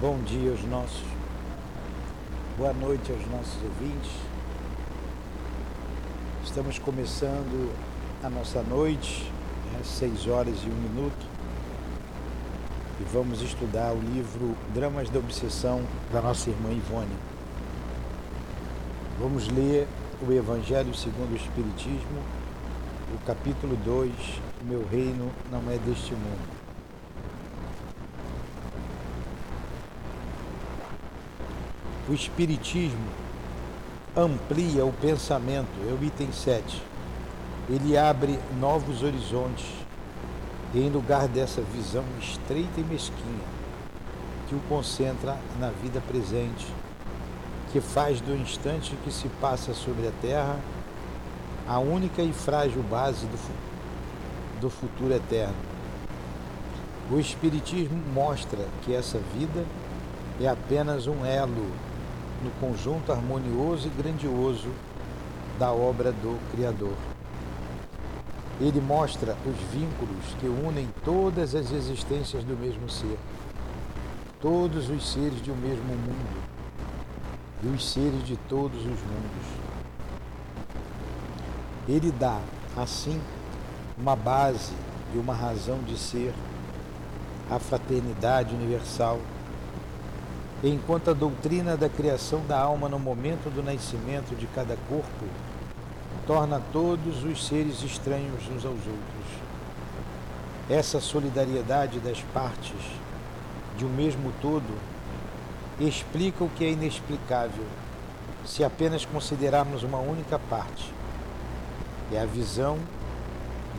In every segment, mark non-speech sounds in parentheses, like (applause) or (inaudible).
Bom dia aos nossos, boa noite aos nossos ouvintes. Estamos começando a nossa noite, às né, 6 horas e 1 minuto, e vamos estudar o livro Dramas da Obsessão da nossa irmã Ivone. Vamos ler o Evangelho segundo o Espiritismo, o capítulo 2, Meu reino não é deste mundo. O Espiritismo amplia o pensamento, é o item 7. Ele abre novos horizontes e, em lugar dessa visão estreita e mesquinha que o concentra na vida presente, que faz do instante que se passa sobre a terra a única e frágil base do, do futuro eterno. O Espiritismo mostra que essa vida é apenas um elo no conjunto harmonioso e grandioso da obra do Criador. Ele mostra os vínculos que unem todas as existências do mesmo ser, todos os seres de um mesmo mundo e os seres de todos os mundos. Ele dá, assim, uma base e uma razão de ser à fraternidade universal enquanto a doutrina da criação da alma no momento do nascimento de cada corpo torna todos os seres estranhos uns aos outros. Essa solidariedade das partes de um mesmo todo explica o que é inexplicável se apenas considerarmos uma única parte. É a visão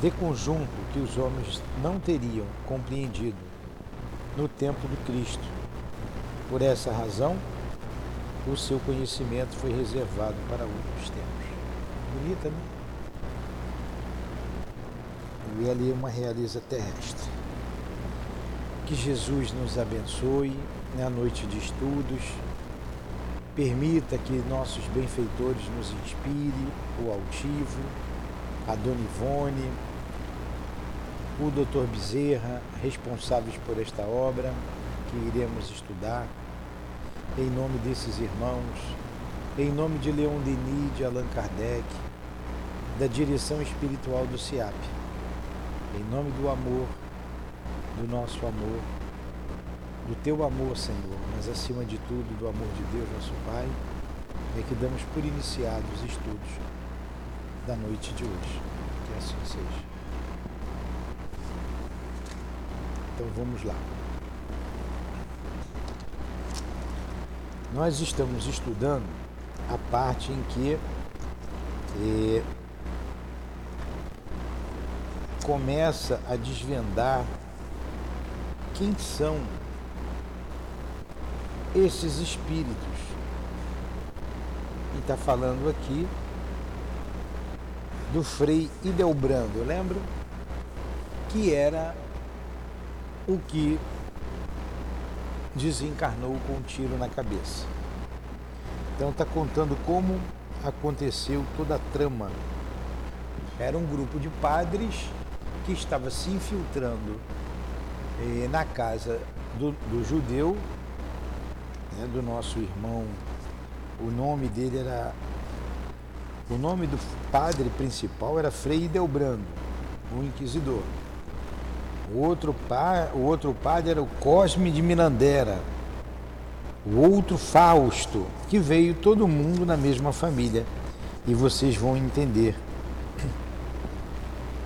de conjunto que os homens não teriam compreendido no tempo do Cristo por essa razão, o seu conhecimento foi reservado para outros tempos. Bonita, né? E ali uma realiza terrestre. Que Jesus nos abençoe na noite de estudos, permita que nossos benfeitores nos inspire, o Altivo, a Dona Ivone, o Dr. Bezerra, responsáveis por esta obra, que iremos estudar, em nome desses irmãos, em nome de Leon Denis, de Allan Kardec, da direção espiritual do CIAP, em nome do amor, do nosso amor, do teu amor, Senhor, mas acima de tudo do amor de Deus, nosso Pai, é que damos por iniciados os estudos da noite de hoje. Que assim seja. Então vamos lá. Nós estamos estudando a parte em que eh, começa a desvendar quem são esses espíritos. E está falando aqui do Frei Idelbrando, lembra? Que era o que desencarnou com um tiro na cabeça. Então está contando como aconteceu toda a trama. Era um grupo de padres que estava se infiltrando eh, na casa do, do judeu, né, do nosso irmão. O nome dele era. O nome do padre principal era Frei Delbrando, o inquisidor. O outro, pa, o outro padre era o Cosme de Mirandera. O outro Fausto, que veio todo mundo na mesma família. E vocês vão entender.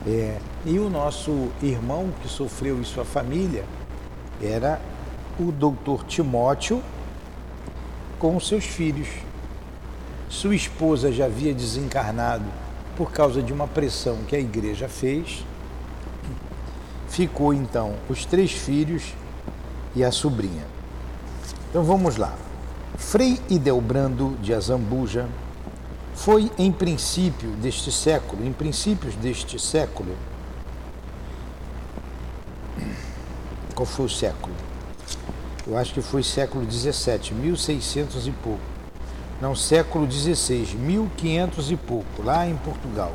É, e o nosso irmão que sofreu em sua família era o doutor Timóteo com seus filhos. Sua esposa já havia desencarnado por causa de uma pressão que a igreja fez ficou então os três filhos e a sobrinha. Então vamos lá. Frei Idelbrando de Azambuja foi em princípio deste século, em princípios deste século, qual foi o século? Eu acho que foi século 17, 1600 e pouco. Não, século 16, 1500 e pouco, lá em Portugal,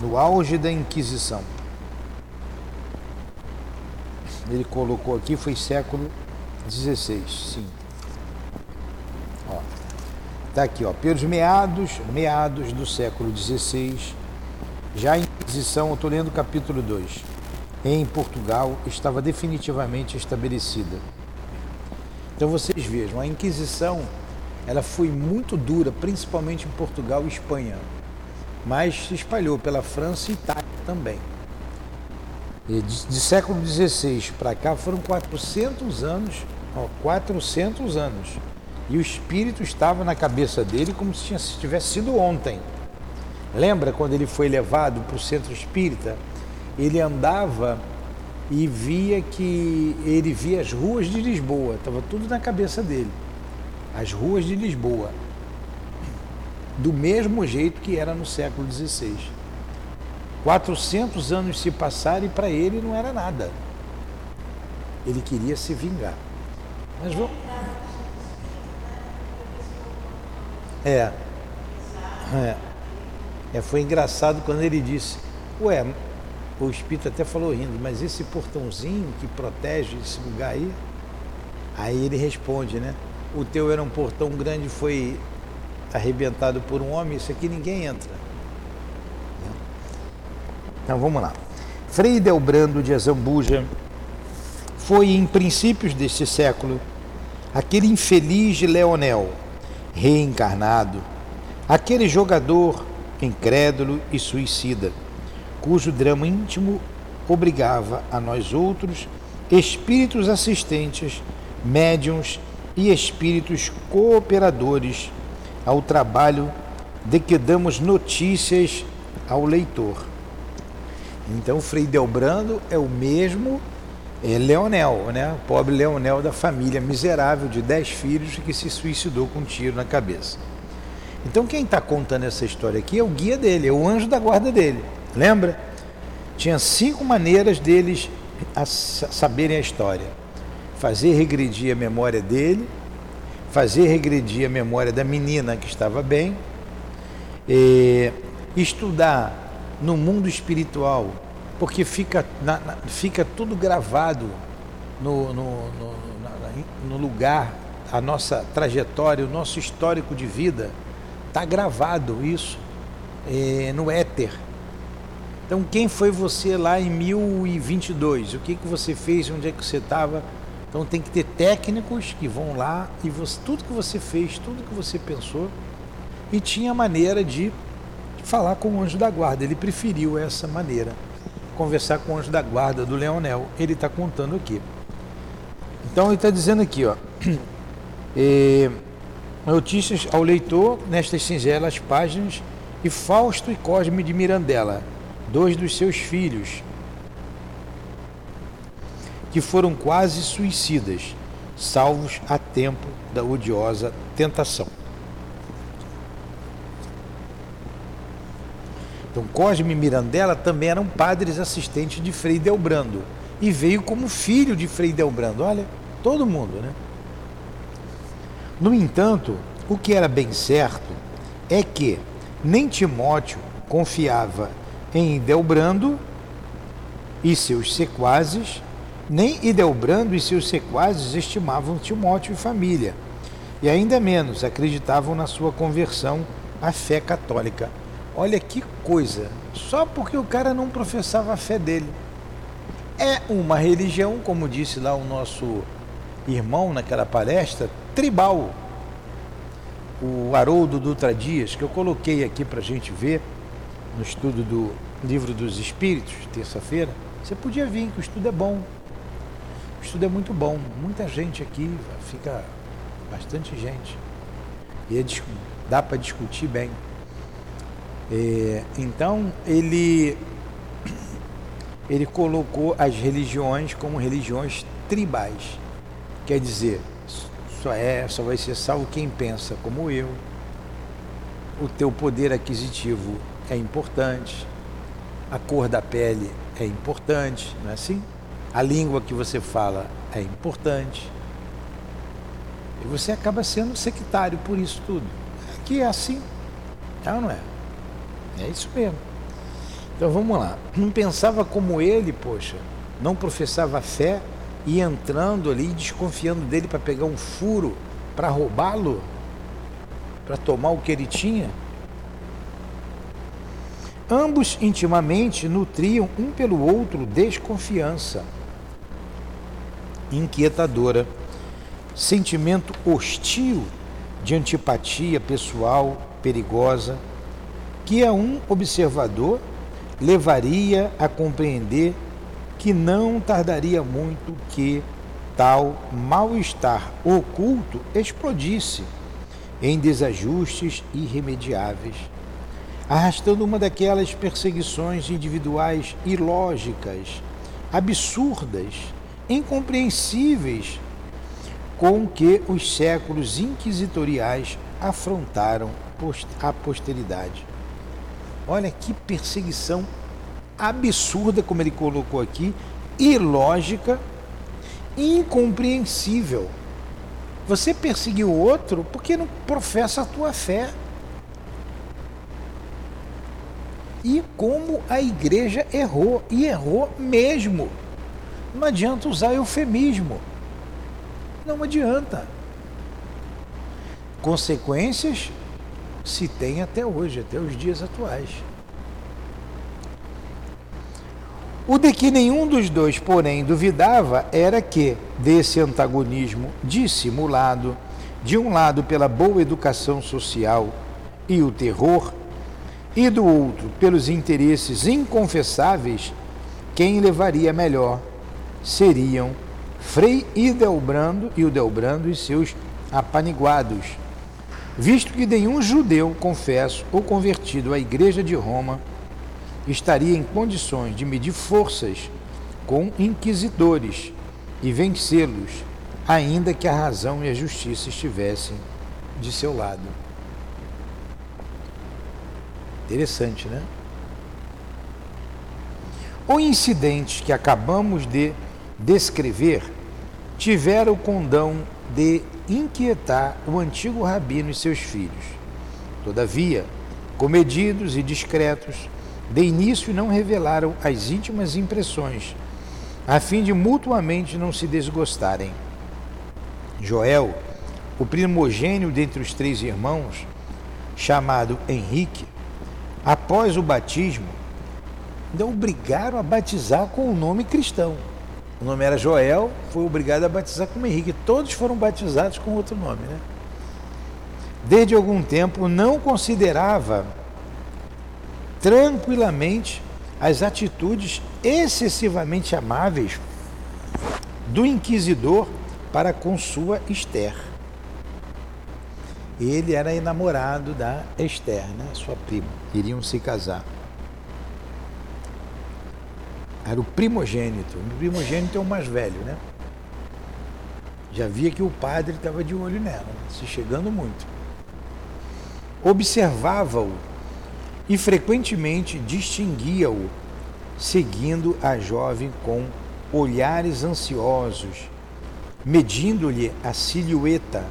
no auge da Inquisição ele colocou aqui, foi século 16, sim. Ó, tá aqui, ó, pelos meados, meados do século XVI, já a Inquisição, eu estou lendo o capítulo 2, em Portugal estava definitivamente estabelecida. Então vocês vejam, a Inquisição ela foi muito dura, principalmente em Portugal e Espanha, mas se espalhou pela França e Itália também. De, de século XVI para cá foram 400 anos, ó, 400 anos. E o espírito estava na cabeça dele como se, tinha, se tivesse sido ontem. Lembra quando ele foi levado para o centro espírita? Ele andava e via que ele via as ruas de Lisboa, estava tudo na cabeça dele. As ruas de Lisboa, do mesmo jeito que era no século XVI. 400 anos se passaram e para ele não era nada. Ele queria se vingar. Mas vamos. É. É. é. Foi engraçado quando ele disse: Ué, o espírito até falou rindo, mas esse portãozinho que protege esse lugar aí? Aí ele responde, né? O teu era um portão grande, foi arrebentado por um homem, isso aqui ninguém entra. Então vamos lá. Frei Delbrando de Azambuja foi, em princípios deste século, aquele infeliz Leonel, reencarnado, aquele jogador incrédulo e suicida cujo drama íntimo obrigava a nós outros, espíritos assistentes, médiums e espíritos cooperadores ao trabalho de que damos notícias ao leitor. Então, Frei Delbrando é o mesmo é Leonel, né? o pobre Leonel da família miserável de dez filhos que se suicidou com um tiro na cabeça. Então, quem está contando essa história aqui é o guia dele, é o anjo da guarda dele. Lembra? Tinha cinco maneiras deles a saberem a história: fazer regredir a memória dele, fazer regredir a memória da menina que estava bem, estudar no mundo espiritual, porque fica, na, na, fica tudo gravado no, no, no, no lugar, a nossa trajetória, o nosso histórico de vida, está gravado isso no éter. Então, quem foi você lá em 1022? O que, que você fez? Onde é que você estava? Então, tem que ter técnicos que vão lá e você, tudo que você fez, tudo que você pensou. E tinha maneira de falar com o anjo da guarda. Ele preferiu essa maneira, conversar com o anjo da guarda do Leonel. Ele está contando aqui. Então, ele está dizendo aqui, ó. (clears throat) É, notícias ao leitor nestas singelas páginas e Fausto e Cosme de Mirandela dois dos seus filhos, que foram quase suicidas, salvos a tempo da odiosa tentação. Então, Cosme Mirandela também eram padres assistentes de Frei Delbrando e veio como filho de Frei Delbrando. Olha, todo mundo, né? No entanto, o que era bem certo é que nem Timóteo confiava em Idelbrando e seus sequazes, nem Idelbrando e seus sequazes estimavam Timóteo e família, e ainda menos acreditavam na sua conversão à fé católica. Olha que coisa, só porque o cara não professava a fé dele. É uma religião, como disse lá o nosso irmão naquela palestra, tribal. O Haroldo Dutra Dias, que eu coloquei aqui para a gente ver, no estudo do Livro dos Espíritos, terça-feira, você podia vir, que o estudo é bom. O estudo é muito bom. Muita gente aqui, fica bastante gente. E é, dá para discutir bem. É, então, ele, ele colocou as religiões como religiões tribais. Quer dizer, só, é, só vai ser salvo quem pensa como eu. O teu poder aquisitivo é importante, a cor da pele é importante, não é assim? A língua que você fala é importante. E você acaba sendo sectário por isso tudo. Que é assim, é ou não é? É isso mesmo. Então vamos lá. Não pensava como ele, poxa, não professava fé, e entrando ali, desconfiando dele para pegar um furo, para roubá-lo, para tomar o que ele tinha. Ambos intimamente nutriam um pelo outro desconfiança inquietadora, sentimento hostil de antipatia pessoal perigosa, que a um observador levaria a compreender que não tardaria muito que tal mal-estar oculto explodisse em desajustes irremediáveis, arrastando uma daquelas perseguições individuais ilógicas, absurdas, incompreensíveis com que os séculos inquisitoriais afrontaram a posteridade. Olha que perseguição absurda, como ele colocou aqui, ilógica, incompreensível. Você perseguiu o outro porque não professa a tua fé. E como a igreja errou, e errou mesmo. Não adianta usar eufemismo. Não adianta. Consequências se tem até hoje, até os dias atuais. O de que nenhum dos dois, porém, duvidava era que, desse antagonismo dissimulado, de um lado pela boa educação social e o terror, e do outro pelos interesses inconfessáveis, quem levaria melhor seriam Frei Idelbrando e o Delbrando e seus apaniguados, visto que nenhum judeu confesso ou convertido à Igreja de Roma estaria em condições de medir forças com inquisidores e vencê-los, ainda que a razão e a justiça estivessem de seu lado. Interessante, né? O incidente que acabamos de descrever tivera o condão de inquietar o antigo rabino e seus filhos. Todavia, comedidos e discretos, de início não revelaram as íntimas impressões, a fim de mutuamente não se desgostarem. Joel, o primogênio dentre os três irmãos, chamado Henrique, após o batismo, ainda obrigaram a batizar com o nome cristão. O nome era Joel, foi obrigado a batizar como Henrique. Todos foram batizados com outro nome, né? Desde algum tempo não considerava tranquilamente as atitudes excessivamente amáveis do inquisidor para com sua Esther. Ele era enamorado da Esther, né, sua prima. Iriam se casar. Era o primogênito. O primogênito é o mais velho, né? Já via que o padre estava de olho nela, se chegando muito. Observava-o e frequentemente distinguia-o, seguindo a jovem com olhares ansiosos, medindo-lhe a silhueta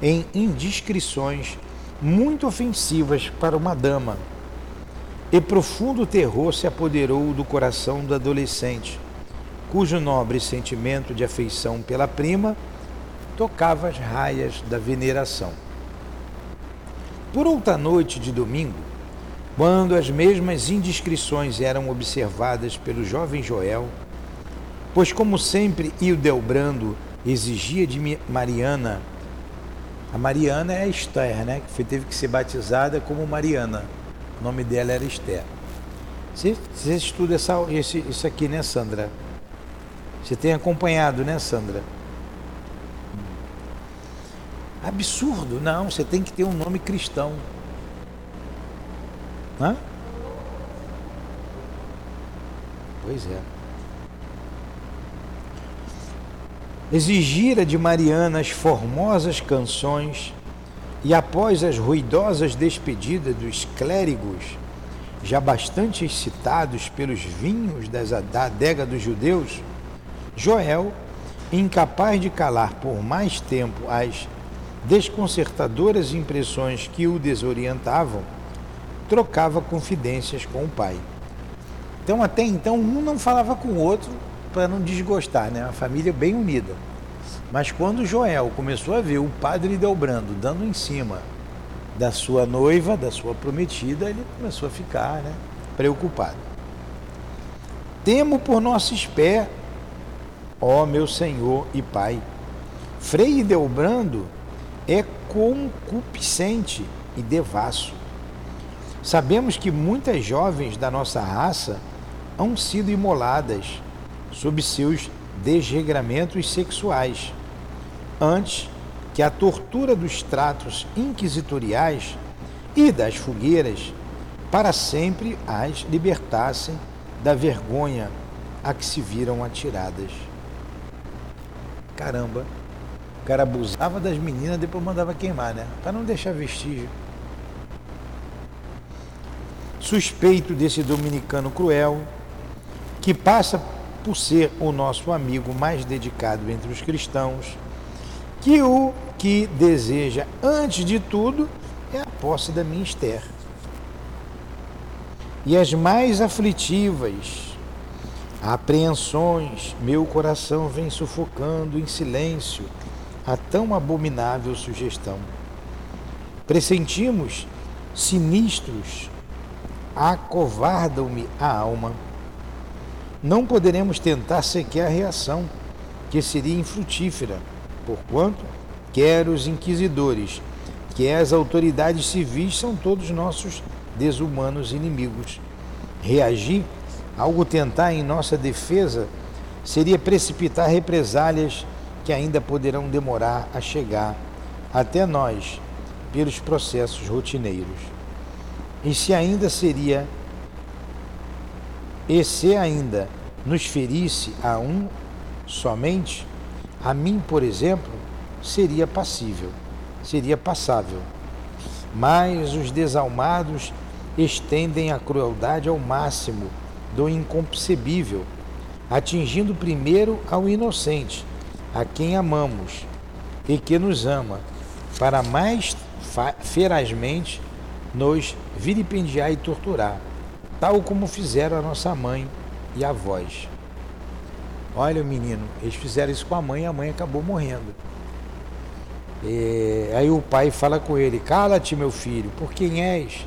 em indiscrições muito ofensivas para uma dama. E profundo terror se apoderou do coração do adolescente, cujo nobre sentimento de afeição pela prima tocava as raias da veneração. Por outra noite de domingo, quando as mesmas indiscrições eram observadas pelo jovem Joel, pois, como sempre, Hildebrando exigia de Mariana, a Mariana é a Esther, né? que teve que ser batizada como Mariana. O nome dela era Esther. Você, você estuda essa, esse, isso aqui, né, Sandra? Você tem acompanhado, né, Sandra? Absurdo, não, você tem que ter um nome cristão. Hã? Pois é. Exigira de Mariana as formosas canções e após as ruidosas despedidas dos clérigos, já bastante excitados pelos vinhos das, da adega dos judeus, Joel, incapaz de calar por mais tempo as desconcertadoras impressões que o desorientavam, trocava confidências com o pai. Então, até então, um não falava com o outro para não desgostar, né? Uma família bem unida. Mas quando Joel começou a ver o padre Delbrando dando em cima da sua noiva, da sua prometida, ele começou a ficar né, preocupado. Temo por nosso pé, ó meu Senhor e Pai. Frei Delbrando é concupiscente e devasso. Sabemos que muitas jovens da nossa raça hão sido imoladas sob seus desregramentos sexuais, antes que a tortura dos tratos inquisitoriais e das fogueiras para sempre as libertassem da vergonha a que se viram atiradas. Caramba, o cara abusava das meninas, depois mandava queimar, né? Para não deixar vestígio. Suspeito desse dominicano cruel, que passa por ser o nosso amigo mais dedicado entre os cristãos, que o que deseja, antes de tudo, é a posse da minha. E as mais aflitivas apreensões, meu coração vem sufocando em silêncio a tão abominável sugestão. Pressentimos sinistros, acovardam-me a alma. Não poderemos tentar sequer a reação, que seria infrutífera, porquanto quer os inquisidores, quer as autoridades civis são todos nossos desumanos inimigos. Reagir, algo tentar em nossa defesa, seria precipitar represálias que ainda poderão demorar a chegar até nós pelos processos rotineiros. E se ainda seria, e se ainda nos ferisse a um somente, a mim, por exemplo, seria passível, seria passável. Mas os desalmados estendem a crueldade ao máximo do inconcebível, atingindo primeiro ao inocente, a quem amamos e que nos ama, para mais ferazmente nos vilipendiar e torturar, tal como fizeram a nossa mãe e avós. Olha, menino, eles fizeram isso com a mãe e a mãe acabou morrendo. E aí o pai fala com ele: Cala-te, meu filho, por quem és?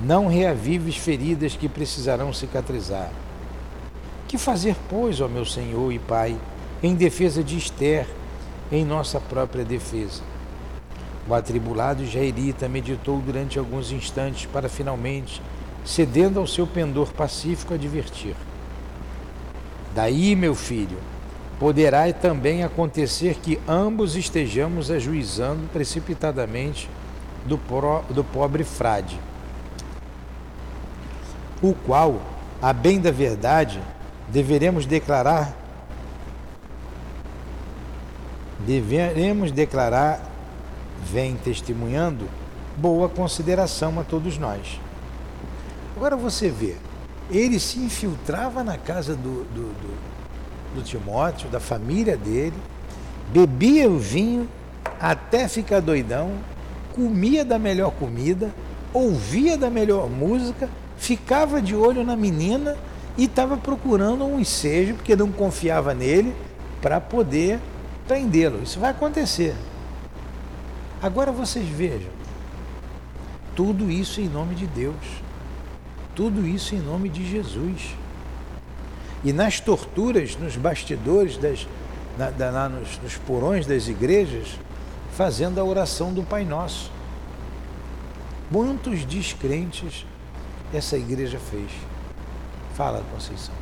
Não reavives feridas que precisarão cicatrizar. Que fazer, pois, ó meu Senhor e Pai, em defesa de Esther, em nossa própria defesa? O atribulado israelita meditou durante alguns instantes para finalmente, cedendo ao seu pendor pacífico, advertir: Daí, meu filho, poderá também acontecer que ambos estejamos ajuizando precipitadamente do, pro, do pobre frade, o qual, a bem da verdade, deveremos declarar deveremos declarar, vem testemunhando, boa consideração a todos nós. Agora você vê, ele se infiltrava na casa do, do, do do Timóteo, da família dele, bebia o vinho até ficar doidão, comia da melhor comida, ouvia da melhor música, ficava de olho na menina e estava procurando um ensejo, porque não confiava nele, para poder prendê-lo. Isso vai acontecer. Agora vocês vejam, tudo isso em nome de Deus, tudo isso em nome de Jesus e nas torturas, nos bastidores, das, na, na, nos, nos porões das igrejas, fazendo a oração do Pai Nosso. Quantos descrentes essa igreja fez? Fala, Conceição.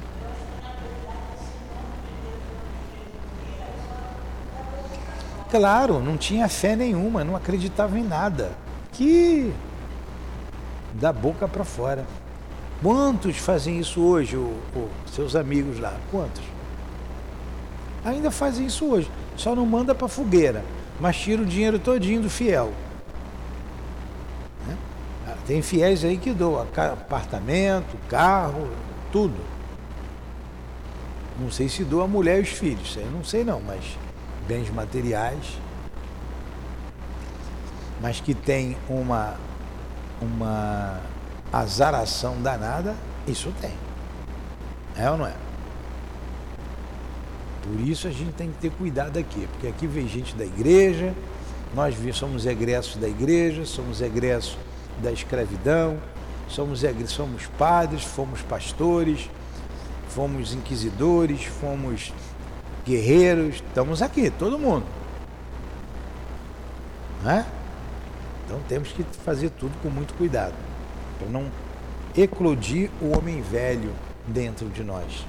Claro, não tinha fé nenhuma, não acreditava em nada. Que da boca para fora. Quantos fazem isso hoje, o, o, seus amigos lá? Quantos? Ainda fazem isso hoje. Só não manda para fogueira, mas tira o dinheiro todinho do fiel. Né? Tem fiéis aí que doam apartamento, carro, tudo. Não sei se doa a mulher e os filhos, eu não sei não, mas bens materiais. Mas que tem uma, uma azaração danada, isso tem. É ou não é? Por isso a gente tem que ter cuidado aqui, porque aqui vem gente da igreja, nós somos egressos da igreja, somos egressos da escravidão, somos, somos padres, fomos pastores, fomos inquisidores, fomos guerreiros, estamos aqui, todo mundo. Né? Então temos que fazer tudo com muito cuidado, não eclodir o homem velho dentro de nós.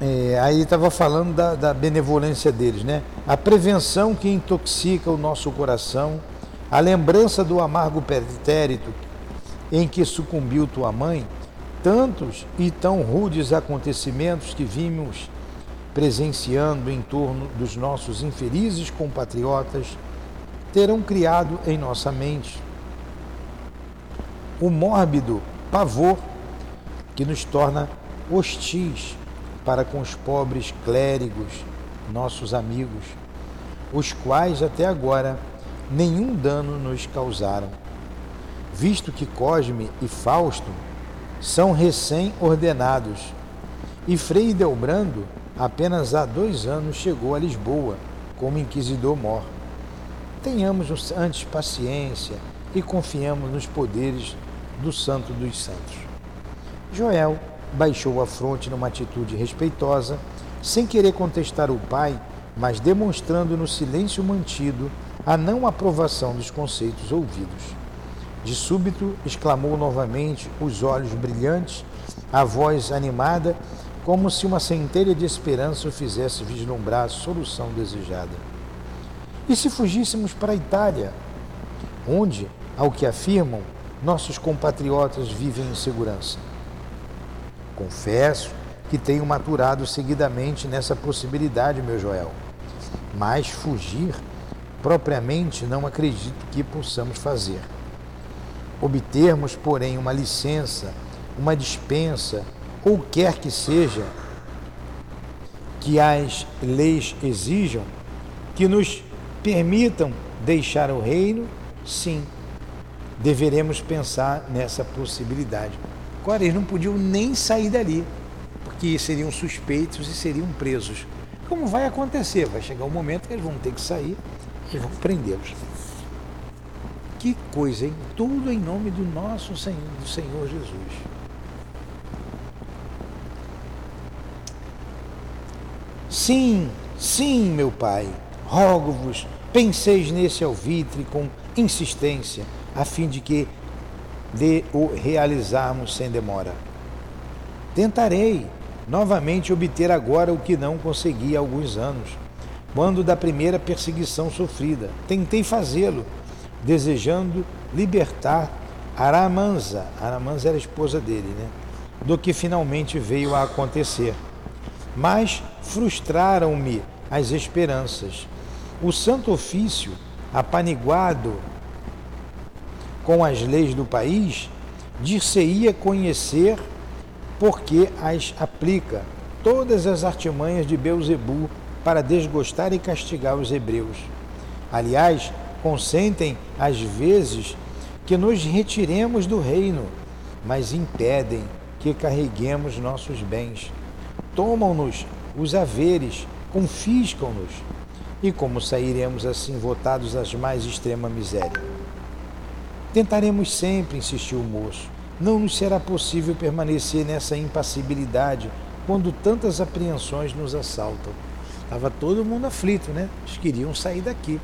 É, aí estava falando da, da, benevolência deles, né? A prevenção que intoxica o nosso coração, a lembrança do amargo pretérito em que sucumbiu tua mãe, tantos e tão rudes acontecimentos que vimos presenciando em torno dos nossos infelizes compatriotas, terão criado em nossa mente o mórbido pavor que nos torna hostis para com os pobres clérigos, nossos amigos, os quais até agora nenhum dano nos causaram, visto que Cosme e Fausto são recém-ordenados e Frei Delbrando apenas há dois anos chegou a Lisboa como inquisidor-mor. Tenhamos antes paciência e confiamos nos poderes do Santo dos Santos. Joel baixou a fronte numa atitude respeitosa, sem querer contestar o pai, mas demonstrando no silêncio mantido a não aprovação dos conceitos ouvidos. De súbito, exclamou novamente, os olhos brilhantes, a voz animada, como se uma centelha de esperança o fizesse vislumbrar a solução desejada. E se fugíssemos para a Itália, onde, ao que afirmam, nossos compatriotas vivem em segurança? Confesso que tenho maturado seguidamente nessa possibilidade, meu Joel. Mas fugir, propriamente, não acredito que possamos fazer. Obtermos, porém, uma licença, uma dispensa, ou quer que seja, que as leis exijam, que nos permitam deixar o reino, sim, deveremos pensar nessa possibilidade. Agora, eles não podiam nem sair dali, porque seriam suspeitos e seriam presos. Como vai acontecer? Vai chegar um momento que eles vão ter que sair e vão prendê-los. Que coisa, hein? Tudo em nome do nosso Senhor, do Senhor Jesus. Sim, sim, meu Pai, rogo-vos, penseis nesse alvitre com insistência, a fim de que de o realizarmos sem demora. Tentarei novamente obter agora o que não consegui há alguns anos, quando da primeira perseguição sofrida. Tentei fazê-lo, desejando libertar Aramanza, Aramanza era a esposa dele, né? Do que finalmente veio a acontecer. Mas frustraram-me as esperanças. O Santo Ofício, apaniguado com as leis do país, dir-se-ia conhecer porque as aplica todas as artimanhas de Beuzebu para desgostar e castigar os hebreus. Aliás, consentem às vezes que nos retiremos do reino, mas impedem que carreguemos nossos bens. Tomam-nos os haveres, confiscam-nos. E como sairemos assim votados às mais extrema miséria? Tentaremos sempre, insistiu o moço. Não nos será possível permanecer nessa impassibilidade quando tantas apreensões nos assaltam. Estava todo mundo aflito, né? Eles queriam sair daqui.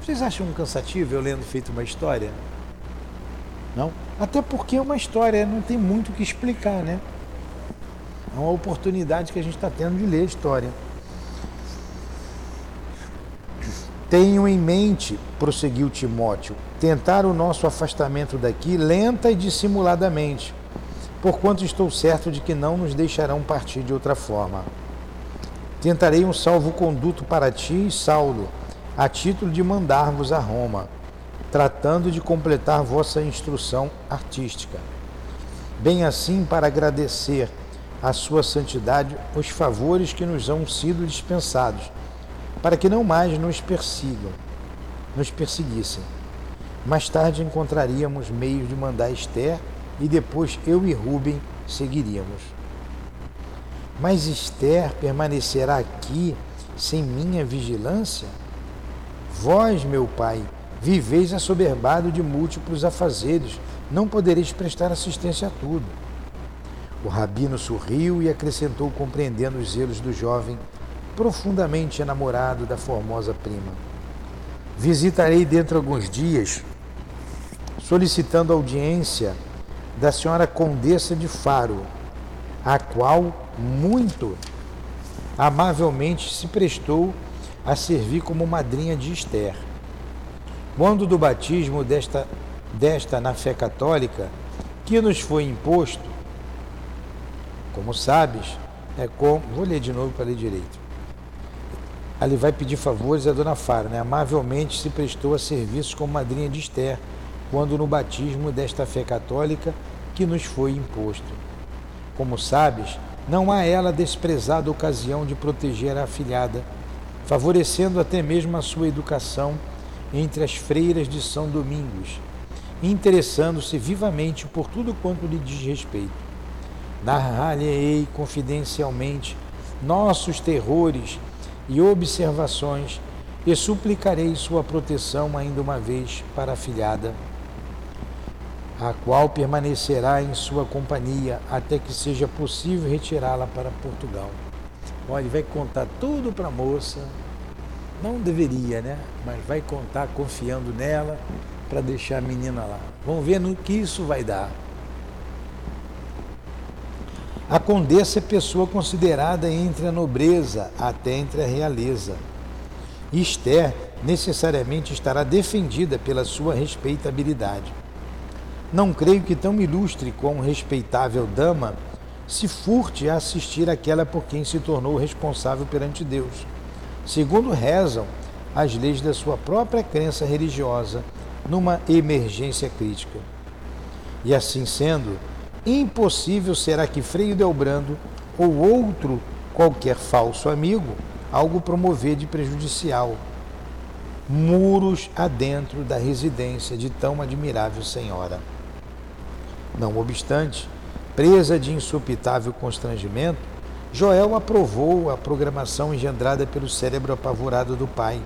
Vocês acham cansativo eu lendo feito uma história? Não? Até porque é uma história, não tem muito o que explicar, né? É uma oportunidade que a gente está tendo de ler a história. Tenho em mente, prosseguiu Timóteo, tentar o nosso afastamento daqui lenta e dissimuladamente, porquanto estou certo de que não nos deixarão partir de outra forma. Tentarei um salvo-conduto para ti e Saulo, a título de mandar-vos a Roma, tratando de completar vossa instrução artística. Bem assim, para agradecer à sua santidade os favores que nos hão sido dispensados para que não mais nos persigam, nos perseguissem. Mais tarde encontraríamos meios de mandar Esther e depois eu e Rubem seguiríamos. Mas Esther permanecerá aqui sem minha vigilância? Vós, meu pai, viveis assoberbado de múltiplos afazeres, não podereis prestar assistência a tudo. O rabino sorriu e acrescentou, compreendendo os zelos do jovem, profundamente enamorado da formosa prima. Visitarei dentro de alguns dias, solicitando audiência da senhora Condessa de Faro, a qual muito amavelmente se prestou a servir como madrinha de Esther. Quando do batismo desta, desta na fé católica, que nos foi imposto, como sabes, é com. Vou ler de novo para ler direito. Ali vai pedir favores a Dona Fara, né? Amavelmente se prestou a serviços como madrinha de Esther, quando no batismo desta fé católica que nos foi imposto. Como sabes, não há ela desprezada ocasião de proteger a afilhada, favorecendo até mesmo a sua educação entre as freiras de São Domingos, interessando-se vivamente por tudo quanto lhe diz respeito narrar-lhe-ei confidencialmente nossos terrores e observações e suplicarei sua proteção ainda uma vez para a filhada, a qual permanecerá em sua companhia até que seja possível retirá-la para Portugal. Olha, vai contar tudo para a moça, não deveria, né? Mas vai contar confiando nela para deixar a menina lá. Vamos ver no que isso vai dar. A condessa é pessoa considerada entre a nobreza até entre a realeza. Esther necessariamente estará defendida pela sua respeitabilidade. Não creio que tão ilustre como respeitável dama se furte a assistir àquela por quem se tornou responsável perante Deus, segundo rezam as leis da sua própria crença religiosa numa emergência crítica. E assim sendo, impossível será que Freio Delbrando ou outro qualquer falso amigo algo promover de prejudicial. Muros adentro da residência de tão admirável senhora. Não obstante, presa de insupitável constrangimento, Joel aprovou a programação engendrada pelo cérebro apavorado do pai,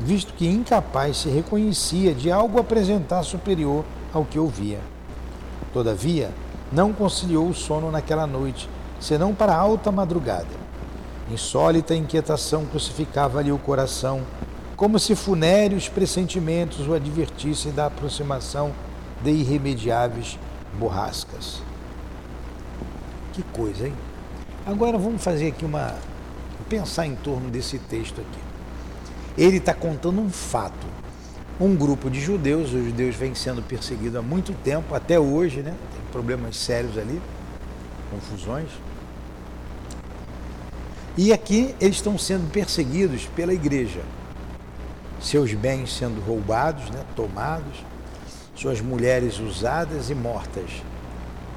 visto que incapaz se reconhecia de algo apresentar superior ao que ouvia. Todavia, não conciliou o sono naquela noite, senão para alta madrugada. Insólita inquietação crucificava-lhe o coração, como se funéreos pressentimentos o advertissem da aproximação de irremediáveis borrascas. Que coisa, hein? Agora vamos fazer aqui uma. pensar em torno desse texto aqui. Ele está contando um fato. Um grupo de judeus, os judeus vêm sendo perseguidos há muito tempo, até hoje, né? Problemas sérios ali, confusões. E aqui eles estão sendo perseguidos pela igreja. Seus bens sendo roubados, né, tomados, suas mulheres usadas e mortas,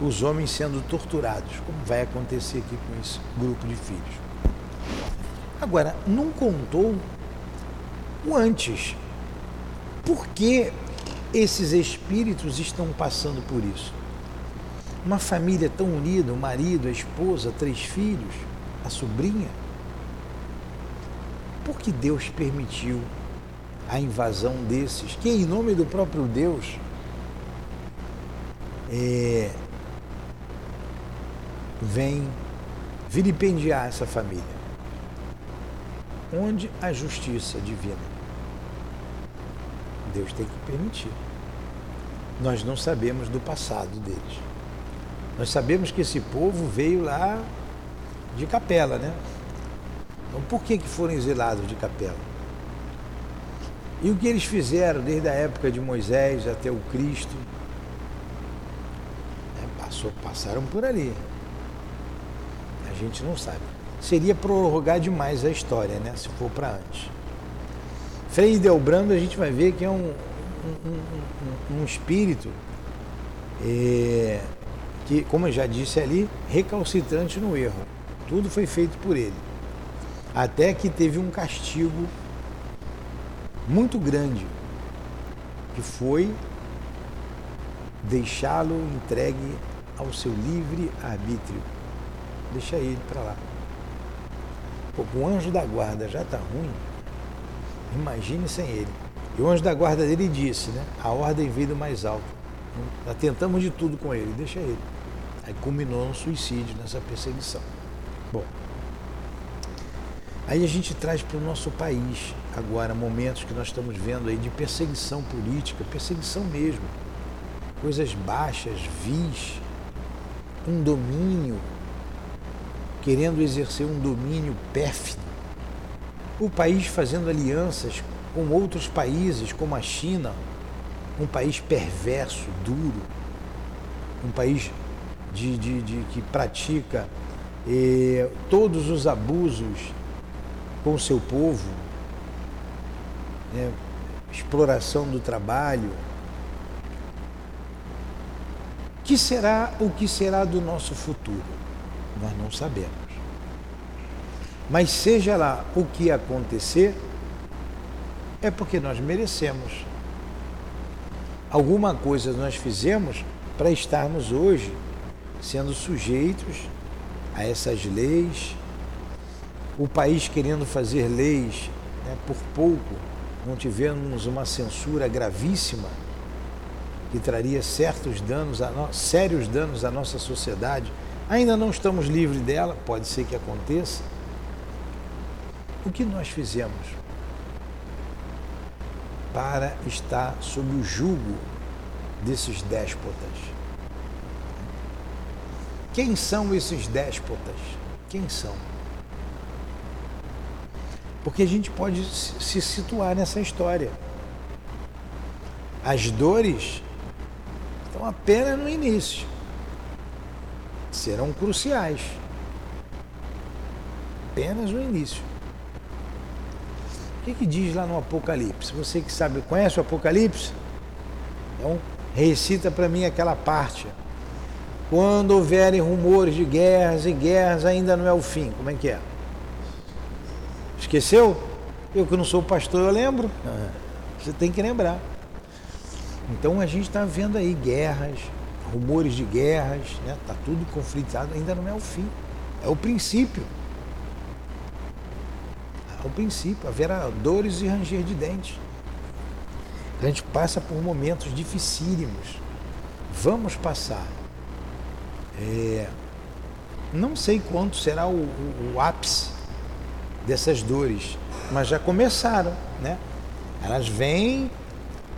os homens sendo torturados, como vai acontecer aqui com esse grupo de filhos. Agora, não contou o antes. Por que esses espíritos estão passando por isso? Uma família tão unida, o marido, a esposa, três filhos, a sobrinha. Por que Deus permitiu a invasão desses, que em nome do próprio Deus é, vem vilipendiar essa família? Onde a justiça divina? Deus tem que permitir. Nós não sabemos do passado deles. Nós sabemos que esse povo veio lá de capela, né? Então por que, que foram exilados de capela? E o que eles fizeram desde a época de Moisés até o Cristo? É, passou, passaram por ali. A gente não sabe. Seria prorrogar demais a história, né? Se for para antes. Frei Delbrando a gente vai ver que é um, um, um, um espírito é, que, como eu já disse ali, recalcitrante no erro. Tudo foi feito por ele. Até que teve um castigo muito grande que foi deixá-lo entregue ao seu livre arbítrio. Deixa ele para lá. Pô, o anjo da guarda já está ruim, imagine sem ele. E o anjo da guarda dele disse, né? A ordem veio do mais alto. Nós tentamos de tudo com ele, deixa ele. Aí culminou no suicídio, nessa perseguição. Bom, aí a gente traz para o nosso país agora momentos que nós estamos vendo aí de perseguição política, perseguição mesmo. Coisas baixas, vis, um domínio, querendo exercer um domínio pérfido. O país fazendo alianças com outros países, como a China, um país perverso, duro, um país de, de, de que pratica eh, todos os abusos com o seu povo, né? exploração do trabalho. Que será o que será do nosso futuro? Nós não sabemos. Mas seja lá o que acontecer, é porque nós merecemos. Alguma coisa nós fizemos para estarmos hoje sendo sujeitos a essas leis, o país querendo fazer leis né, por pouco, não tivemos uma censura gravíssima que traria certos danos, no... sérios danos à nossa sociedade. Ainda não estamos livres dela, pode ser que aconteça. O que nós fizemos para estar sob o jugo desses déspotas? Quem são esses déspotas? Quem são? Porque a gente pode se situar nessa história. As dores estão apenas no início. Serão cruciais. Apenas no início. O que, que diz lá no Apocalipse? Você que sabe, conhece o Apocalipse? Então, recita para mim aquela parte. Quando houverem rumores de guerras e guerras, ainda não é o fim. Como é que é? Esqueceu? Eu que não sou pastor, eu lembro. Você tem que lembrar. Então a gente está vendo aí guerras, rumores de guerras, está né? Tá tudo conflitado, ainda não é o fim. É o princípio. É o princípio. Haverá dores e ranger de dentes. A gente passa por momentos dificílimos. Vamos passar. É, não sei quanto será o, o, o ápice dessas dores, mas já começaram, né? Elas vêm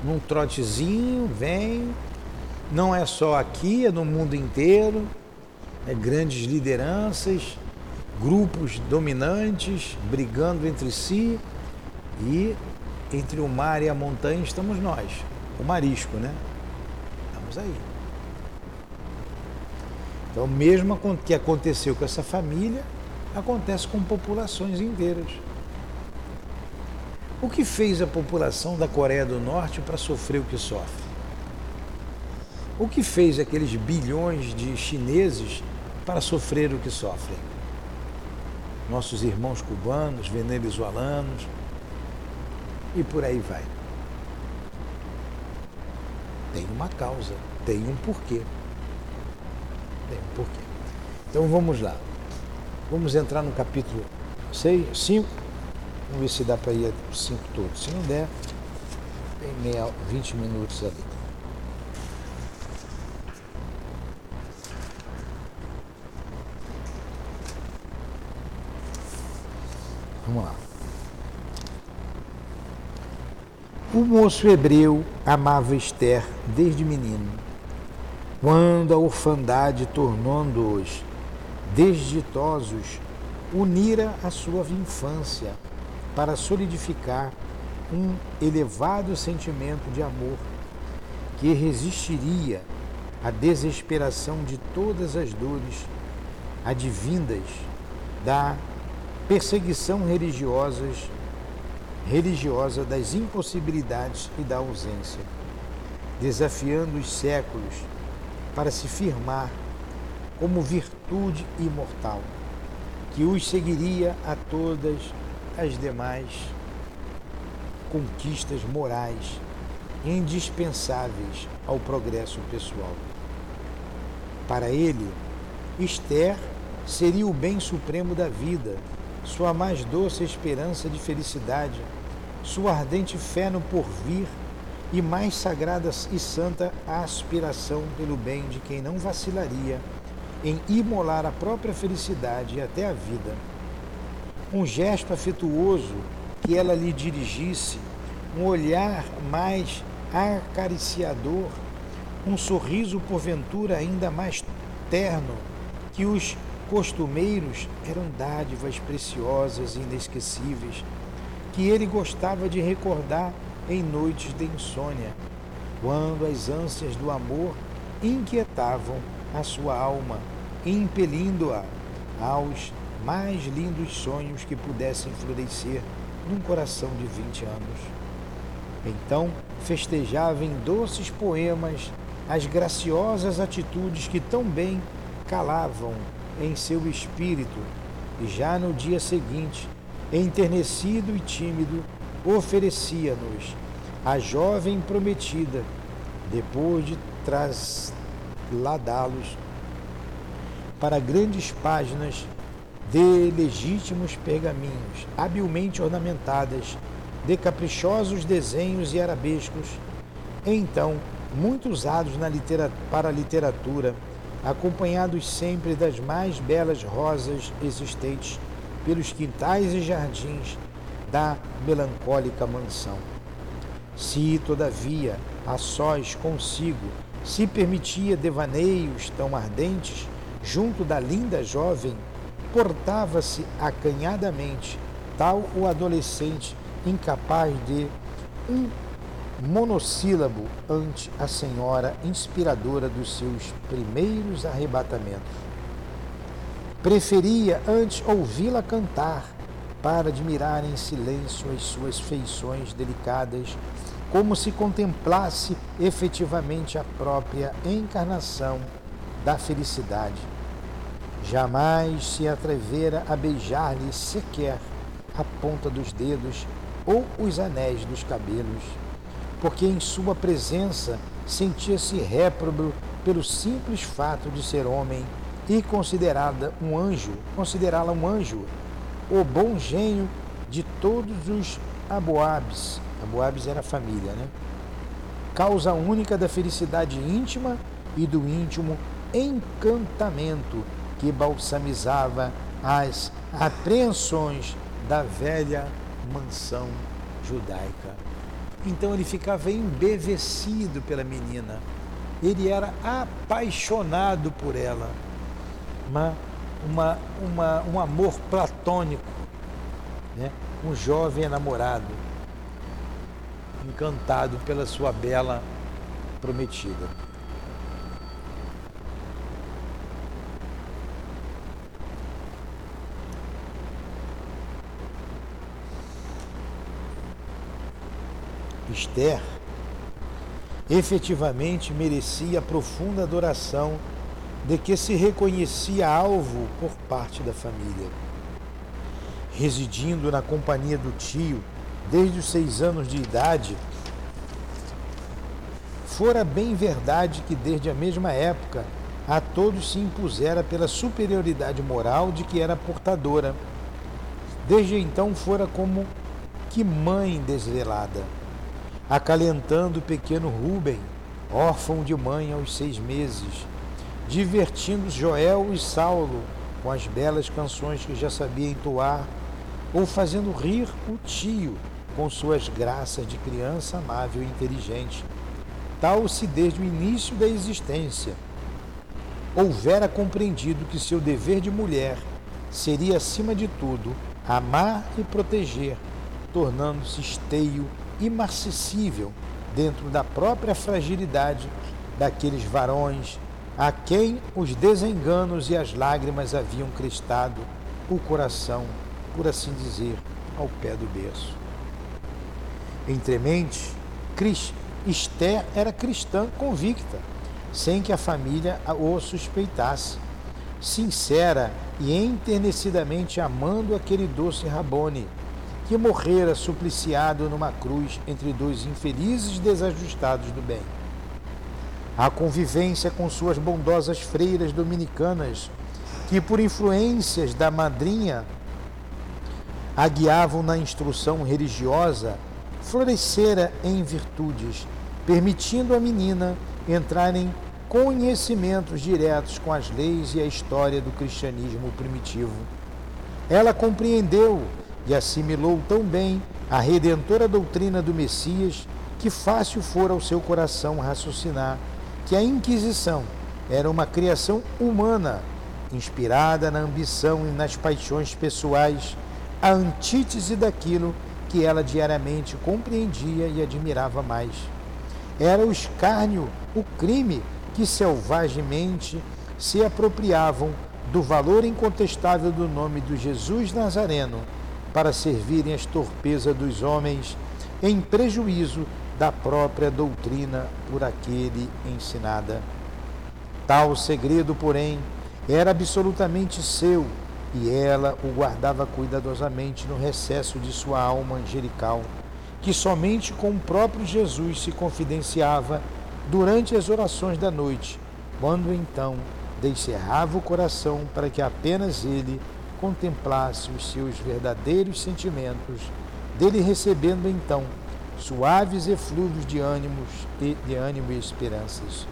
num trotezinho, vêm, não é só aqui, é no mundo inteiro, é grandes lideranças, grupos dominantes brigando entre si e entre o mar e a montanha estamos nós, o marisco, né? Estamos aí. Então, mesmo que aconteceu com essa família, acontece com populações inteiras. O que fez a população da Coreia do Norte para sofrer o que sofre? O que fez aqueles bilhões de chineses para sofrer o que sofrem? Nossos irmãos cubanos, venezuelanos e por aí vai. Tem uma causa, tem um porquê. Tem um porquê. Então vamos lá. Vamos entrar no capítulo 6, 5. Vamos ver se dá para ir 5 todos. Se não der, tem meia, 20 minutos ali. Vamos lá. O moço hebreu amava Esther desde menino. Quando a orfandade tornando-os desditosos, unira a sua infância para solidificar um elevado sentimento de amor que resistiria à desesperação de todas as dores advindas da perseguição religiosas, religiosa das impossibilidades e da ausência, desafiando os séculos para se firmar como virtude imortal, que os seguiria a todas as demais conquistas morais indispensáveis ao progresso pessoal. Para ele, Esther seria o bem supremo da vida, sua mais doce esperança de felicidade, sua ardente fé no porvir e mais sagrada e santa aspiração pelo bem de quem não vacilaria em imolar a própria felicidade e até a vida. Um gesto afetuoso que ela lhe dirigisse, um olhar mais acariciador, um sorriso porventura ainda mais terno que os costumeiros eram dádivas preciosas e inesquecíveis que ele gostava de recordar em noites de insônia, quando as ânsias do amor inquietavam a sua alma, impelindo-a aos mais lindos sonhos que pudessem florescer num coração de vinte anos. Então festejava em doces poemas as graciosas atitudes que tão bem calavam em seu espírito, e já no dia seguinte, enternecido e tímido, oferecia-nos a jovem prometida, depois de trasladá-los para grandes páginas de legítimos pergaminhos, habilmente ornamentadas de caprichosos desenhos e arabescos, então muito usados litera para a literatura, acompanhados sempre das mais belas rosas existentes pelos quintais e jardins da melancólica mansão. Se, todavia, a sós consigo se permitia devaneios tão ardentes, junto da linda jovem, portava-se acanhadamente, tal o adolescente incapaz de um monossílabo ante a senhora inspiradora dos seus primeiros arrebatamentos. Preferia antes ouvi-la cantar para admirar em silêncio as suas feições delicadas, como se contemplasse efetivamente a própria encarnação da felicidade. Jamais se atrevera a beijar-lhe sequer a ponta dos dedos ou os anéis dos cabelos, porque em sua presença sentia-se réprobo pelo simples fato de ser homem e considerada um anjo, considerá-la um anjo, o bom gênio de todos os aboabes. Aboabes era a família, né? Causa única da felicidade íntima e do íntimo encantamento que balsamizava as apreensões da velha mansão judaica. Então ele ficava embevecido pela menina. Ele era apaixonado por ela uma, uma, uma, um amor platônico, né? um jovem enamorado, encantado pela sua bela prometida. Esther efetivamente merecia profunda adoração de que se reconhecia alvo por parte da família. Residindo na companhia do tio desde os seis anos de idade, fora bem verdade que desde a mesma época a todos se impusera pela superioridade moral de que era portadora. Desde então fora como que mãe desvelada, acalentando o pequeno Rubem, órfão de mãe aos seis meses, divertindo Joel e Saulo com as belas canções que já sabia entoar, ou fazendo rir o tio com suas graças de criança amável e inteligente. Tal se desde o início da existência houvera compreendido que seu dever de mulher seria, acima de tudo, amar e proteger, tornando-se esteio imarcessível dentro da própria fragilidade daqueles varões a quem os desenganos e as lágrimas haviam cristado o coração, por assim dizer, ao pé do berço. Entremente, Esther era cristã convicta, sem que a família o suspeitasse, sincera e enternecidamente amando aquele doce Rabone, que morrera supliciado numa cruz entre dois infelizes desajustados do bem. A convivência com suas bondosas freiras dominicanas, que por influências da madrinha a guiavam na instrução religiosa, florescera em virtudes, permitindo à menina entrar em conhecimentos diretos com as leis e a história do cristianismo primitivo. Ela compreendeu e assimilou tão bem a redentora doutrina do Messias que fácil fora ao seu coração raciocinar que a Inquisição era uma criação humana, inspirada na ambição e nas paixões pessoais, a antítese daquilo que ela diariamente compreendia e admirava mais. Era o escárnio, o crime que selvagemente se apropriavam do valor incontestável do nome do Jesus Nazareno para servirem as torpezas dos homens em prejuízo da própria doutrina por aquele ensinada. Tal segredo, porém, era absolutamente seu e ela o guardava cuidadosamente no recesso de sua alma angelical, que somente com o próprio Jesus se confidenciava durante as orações da noite, quando então descerrava o coração para que apenas ele contemplasse os seus verdadeiros sentimentos, dele recebendo então suaves eflúvios de ânimos de ânimo e esperanças.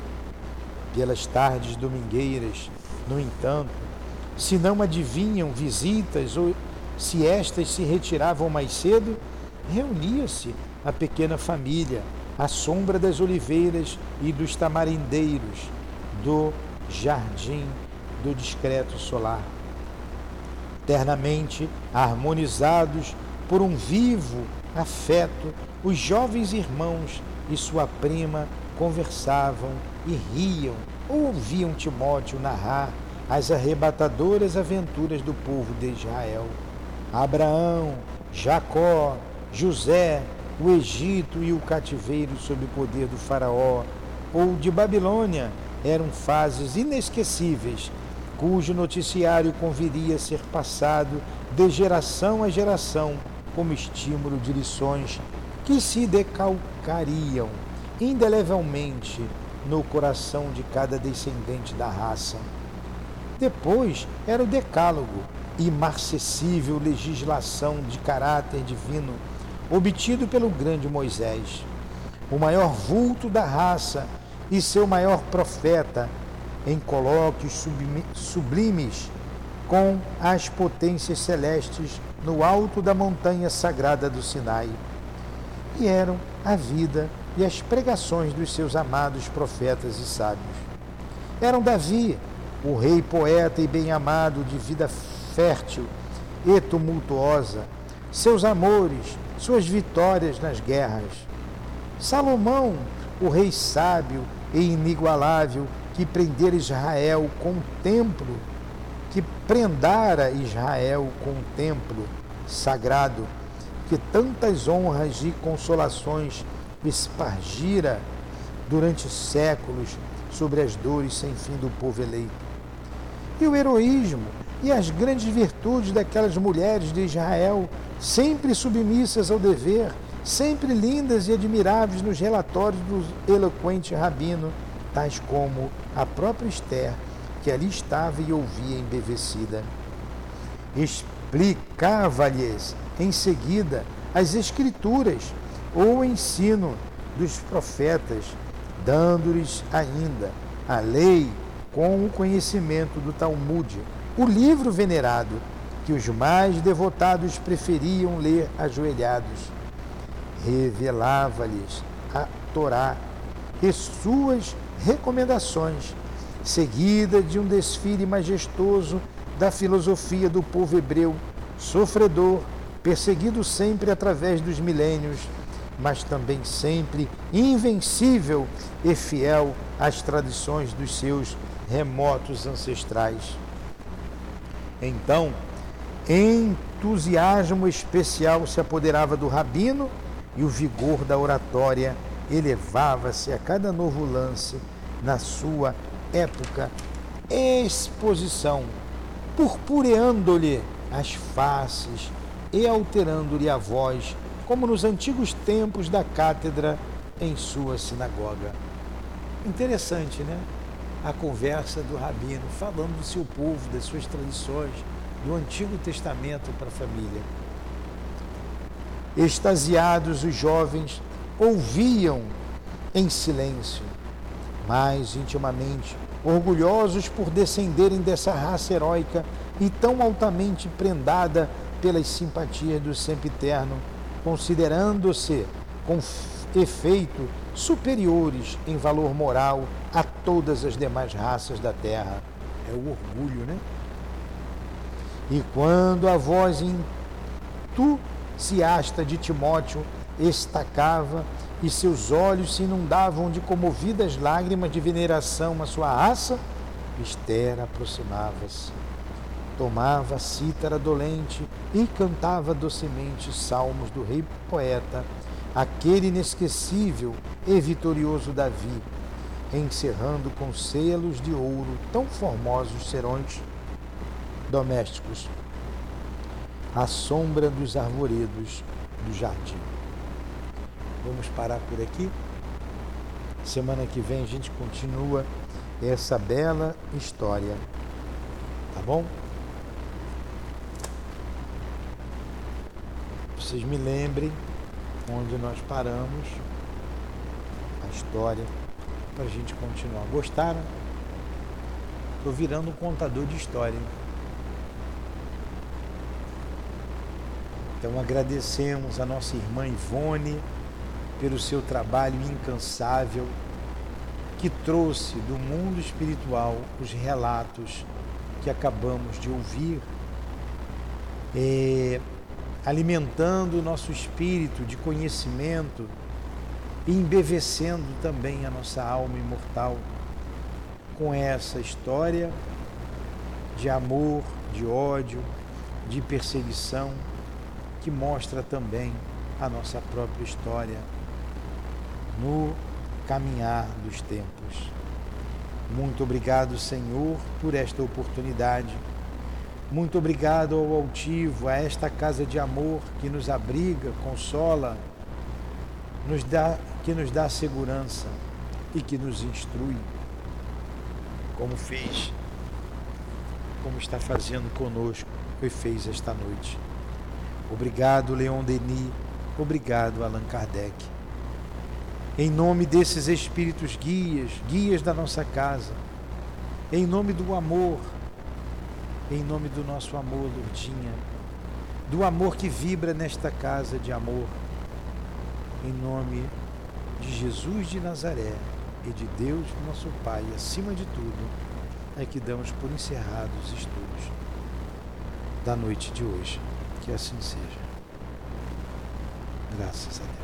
Pelas tardes domingueiras, no entanto, se não adivinham visitas ou se estas se retiravam mais cedo, reunia-se a pequena família à sombra das oliveiras e dos tamarindeiros do jardim do discreto solar. Eternamente harmonizados por um vivo afeto, os jovens irmãos e sua prima conversavam e riam ou ouviam Timóteo narrar as arrebatadoras aventuras do povo de Israel. Abraão, Jacó, José, o Egito e o cativeiro sob o poder do Faraó, ou de Babilônia, eram fases inesquecíveis, cujo noticiário conviria ser passado de geração a geração como estímulo de lições que se decalcariam indelevelmente no coração de cada descendente da raça. Depois era o decálogo, imarcessível legislação de caráter divino obtido pelo grande Moisés, o maior vulto da raça e seu maior profeta, em colóquios sublimes com as potências celestes no alto da montanha sagrada do Sinai. E eram a vida e as pregações dos seus amados profetas e sábios. Eram Davi, o rei poeta e bem-amado de vida fértil e tumultuosa, seus amores, suas vitórias nas guerras. Salomão, o rei sábio e inigualável, que prendera Israel com o templo, que prendara Israel com o templo sagrado, que tantas honras e consolações espargira durante séculos sobre as dores sem fim do povo eleito. E o heroísmo e as grandes virtudes daquelas mulheres de Israel sempre submissas ao dever, sempre lindas e admiráveis nos relatórios do eloquente rabino, tais como a própria Esther, que ali estava e ouvia embevecida. Explicava-lhes em seguida as Escrituras ou o ensino dos profetas, dando-lhes ainda a lei com o conhecimento do Talmud, o livro venerado que os mais devotados preferiam ler ajoelhados. Revelava-lhes a Torá e suas recomendações, seguida de um desfile majestoso da filosofia do povo hebreu, sofredor, perseguido sempre através dos milênios, mas também sempre invencível e fiel às tradições dos seus remotos ancestrais. Então, Entusiasmo especial se apoderava do rabino e o vigor da oratória elevava-se a cada novo lance na sua época exposição, purpureando-lhe as faces e alterando-lhe a voz, como nos antigos tempos da cátedra em sua sinagoga. Interessante, né? A conversa do rabino falando do seu povo, das suas tradições, do Antigo Testamento para a família. Extasiados, os jovens ouviam em silêncio, mais intimamente, orgulhosos por descenderem dessa raça heróica e tão altamente prendada pelas simpatias do sempiterno, considerando-se com efeito superiores em valor moral a todas as demais raças da terra. É o orgulho, né? E quando a voz entusiasta de Timóteo estacava e seus olhos se inundavam de comovidas lágrimas de veneração à sua raça, Esther aproximava-se, tomava cítara dolente e cantava docemente salmos do rei poeta, aquele inesquecível e vitorioso Davi, encerrando com selos de ouro tão formosos serões domésticos, à sombra dos arvoredos do jardim. Vamos parar por aqui. Semana que vem a gente continua essa bela história. Tá bom? Vocês me lembrem onde nós paramos a história para a gente continuar. Gostaram? Estou virando um contador de história. Então agradecemos a nossa irmã Ivone pelo seu trabalho incansável que trouxe do mundo espiritual os relatos que acabamos de ouvir, é, alimentando o nosso espírito de conhecimento e embevecendo também a nossa alma imortal com essa história de amor, de ódio, de perseguição, que mostra também a nossa própria história no caminhar dos tempos. Muito obrigado, Senhor, por esta oportunidade. Muito obrigado ao altivo, a esta casa de amor que nos abriga, consola, nos dá, que nos dá segurança e que nos instrui, como fez, como está fazendo conosco e fez esta noite. Obrigado, Leon Denis. Obrigado, Allan Kardec em nome desses espíritos guias, guias da nossa casa, em nome do amor, em nome do nosso amor, Lourdinha, do amor que vibra nesta casa de amor, em nome de Jesus de Nazaré e de Deus, nosso Pai, acima de tudo, é que damos por encerrados os estudos da noite de hoje. Que assim seja. Graças a Deus.